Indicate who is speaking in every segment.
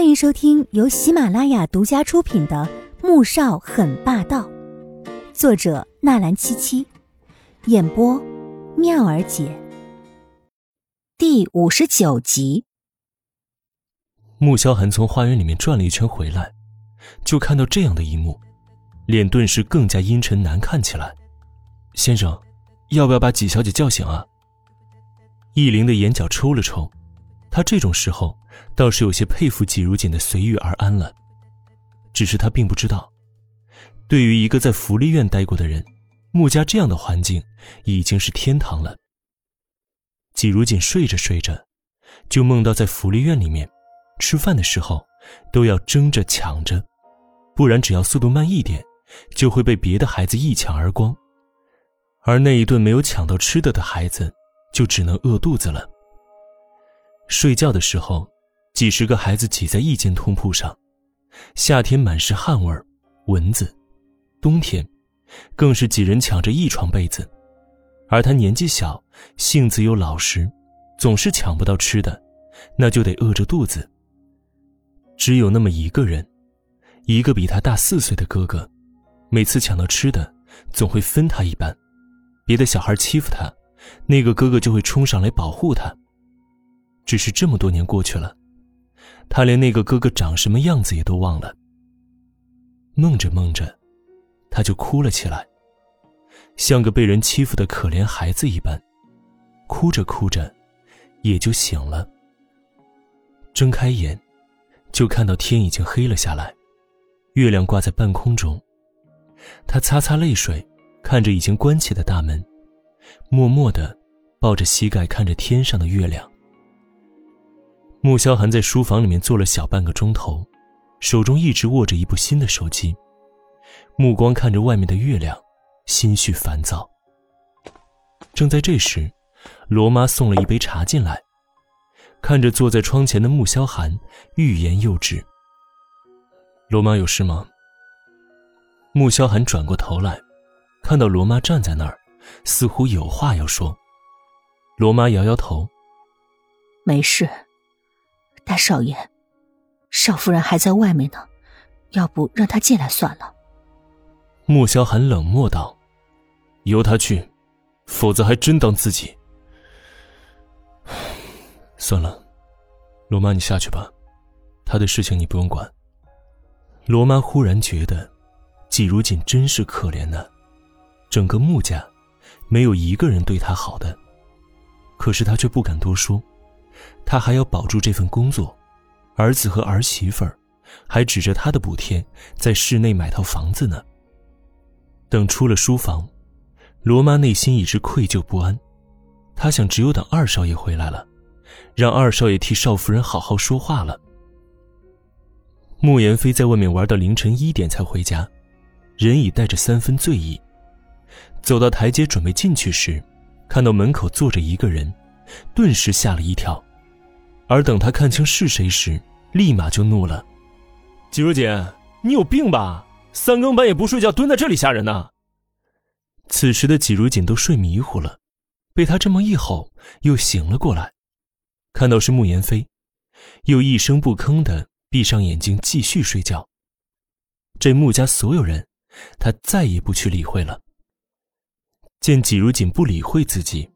Speaker 1: 欢迎收听由喜马拉雅独家出品的《穆少很霸道》，作者纳兰七七，演播妙儿姐。第五十九集，
Speaker 2: 穆萧寒从花园里面转了一圈回来，就看到这样的一幕，脸顿时更加阴沉难看起来。先生，要不要把纪小姐叫醒啊？易灵的眼角抽了抽，他这种时候倒是有些佩服季如锦的随遇而安了。只是他并不知道，对于一个在福利院待过的人，穆家这样的环境已经是天堂了。季如锦睡着睡着，就梦到在福利院里面，吃饭的时候都要争着抢着，不然只要速度慢一点，就会被别的孩子一抢而光。而那一顿没有抢到吃的的孩子，就只能饿肚子了。睡觉的时候，几十个孩子挤在一间通铺上，夏天满是汗味蚊子；冬天，更是几人抢着一床被子。而他年纪小，性子又老实，总是抢不到吃的，那就得饿着肚子。只有那么一个人，一个比他大四岁的哥哥，每次抢到吃的，总会分他一半。别的小孩欺负他，那个哥哥就会冲上来保护他。只是这么多年过去了，他连那个哥哥长什么样子也都忘了。梦着梦着，他就哭了起来，像个被人欺负的可怜孩子一般，哭着哭着，也就醒了。睁开眼，就看到天已经黑了下来，月亮挂在半空中。他擦擦泪水。看着已经关起的大门，默默的抱着膝盖看着天上的月亮。穆萧寒在书房里面坐了小半个钟头，手中一直握着一部新的手机，目光看着外面的月亮，心绪烦躁。正在这时，罗妈送了一杯茶进来，看着坐在窗前的穆萧寒，欲言又止。罗妈有事吗？穆萧寒转过头来。看到罗妈站在那儿，似乎有话要说。罗妈摇摇头：“
Speaker 3: 没事，大少爷，少夫人还在外面呢，要不让她进来算了。”
Speaker 2: 穆萧寒冷漠道：“由他去，否则还真当自己……算了，罗妈你下去吧，他的事情你不用管。”罗妈忽然觉得，季如锦真是可怜呢。整个穆家，没有一个人对他好的。可是他却不敢多说，他还要保住这份工作，儿子和儿媳妇儿，还指着他的补贴在市内买套房子呢。等出了书房，罗妈内心一直愧疚不安，她想只有等二少爷回来了，让二少爷替少夫人好好说话了。穆言飞在外面玩到凌晨一点才回家，人已带着三分醉意。走到台阶准备进去时，看到门口坐着一个人，顿时吓了一跳。而等他看清是谁时，立马就怒了：“季如锦，你有病吧？三更半夜不睡觉蹲在这里吓人呢！”此时的季如锦都睡迷糊了，被他这么一吼，又醒了过来，看到是慕言飞，又一声不吭的闭上眼睛继续睡觉。这穆家所有人，他再也不去理会了。见季如锦不理会自己，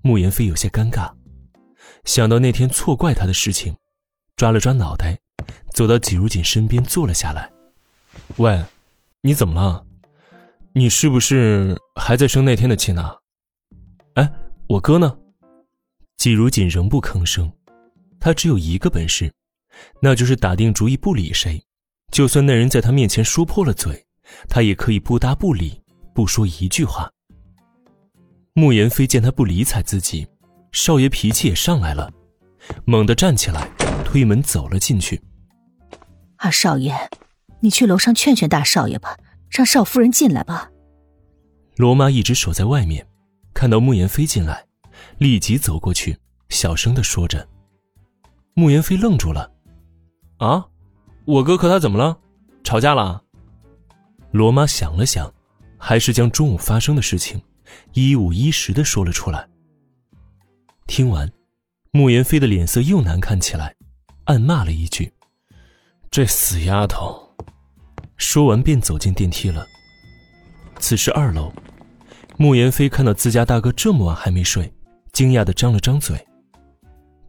Speaker 2: 慕言飞有些尴尬，想到那天错怪他的事情，抓了抓脑袋，走到季如锦身边坐了下来。喂，你怎么了？你是不是还在生那天的气呢？哎，我哥呢？季如锦仍不吭声，他只有一个本事，那就是打定主意不理谁，就算那人在他面前说破了嘴，他也可以不搭不理，不说一句话。慕言飞见他不理睬自己，少爷脾气也上来了，猛地站起来，推门走了进去。
Speaker 3: 二少爷，你去楼上劝劝大少爷吧，让少夫人进来吧。
Speaker 2: 罗妈一直守在外面，看到穆言飞进来，立即走过去，小声的说着。穆言飞愣住了：“啊，我哥和他怎么了？吵架了？”罗妈想了想，还是将中午发生的事情。一五一十的说了出来。听完，穆言飞的脸色又难看起来，暗骂了一句：“这死丫头！说完便走进电梯了。此时二楼，慕言飞看到自家大哥这么晚还没睡，惊讶的张了张嘴：“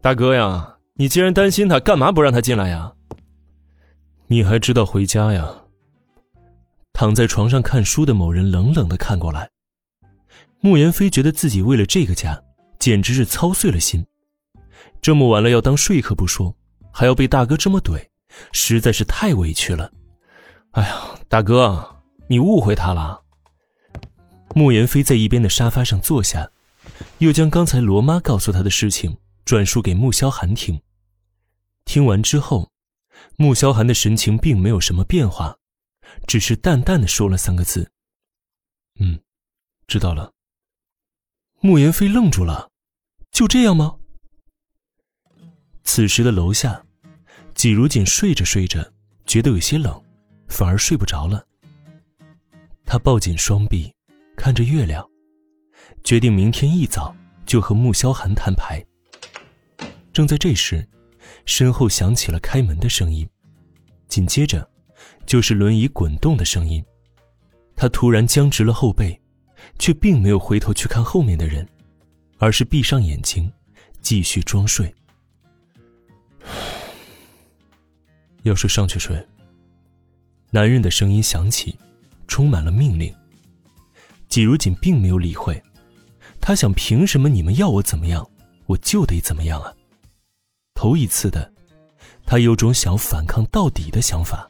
Speaker 2: 大哥呀，你既然担心他，干嘛不让他进来呀？你还知道回家呀？”躺在床上看书的某人冷冷的看过来，慕言飞觉得自己为了这个家，简直是操碎了心。这么晚了要当说客不说，还要被大哥这么怼，实在是太委屈了。哎呀，大哥，你误会他了。慕言飞在一边的沙发上坐下，又将刚才罗妈告诉他的事情转述给穆萧寒听。听完之后，穆萧寒的神情并没有什么变化，只是淡淡的说了三个字：“嗯，知道了。”慕言飞愣住了，就这样吗？此时的楼下，季如锦睡着睡着，觉得有些冷，反而睡不着了。他抱紧双臂，看着月亮，决定明天一早就和穆萧寒摊牌。正在这时，身后响起了开门的声音，紧接着，就是轮椅滚动的声音。他突然僵直了后背，却并没有回头去看后面的人，而是闭上眼睛，继续装睡。要睡上去睡。男人的声音响起，充满了命令。季如锦并没有理会，他想：凭什么你们要我怎么样，我就得怎么样啊？头一次的，他有种想反抗到底的想法。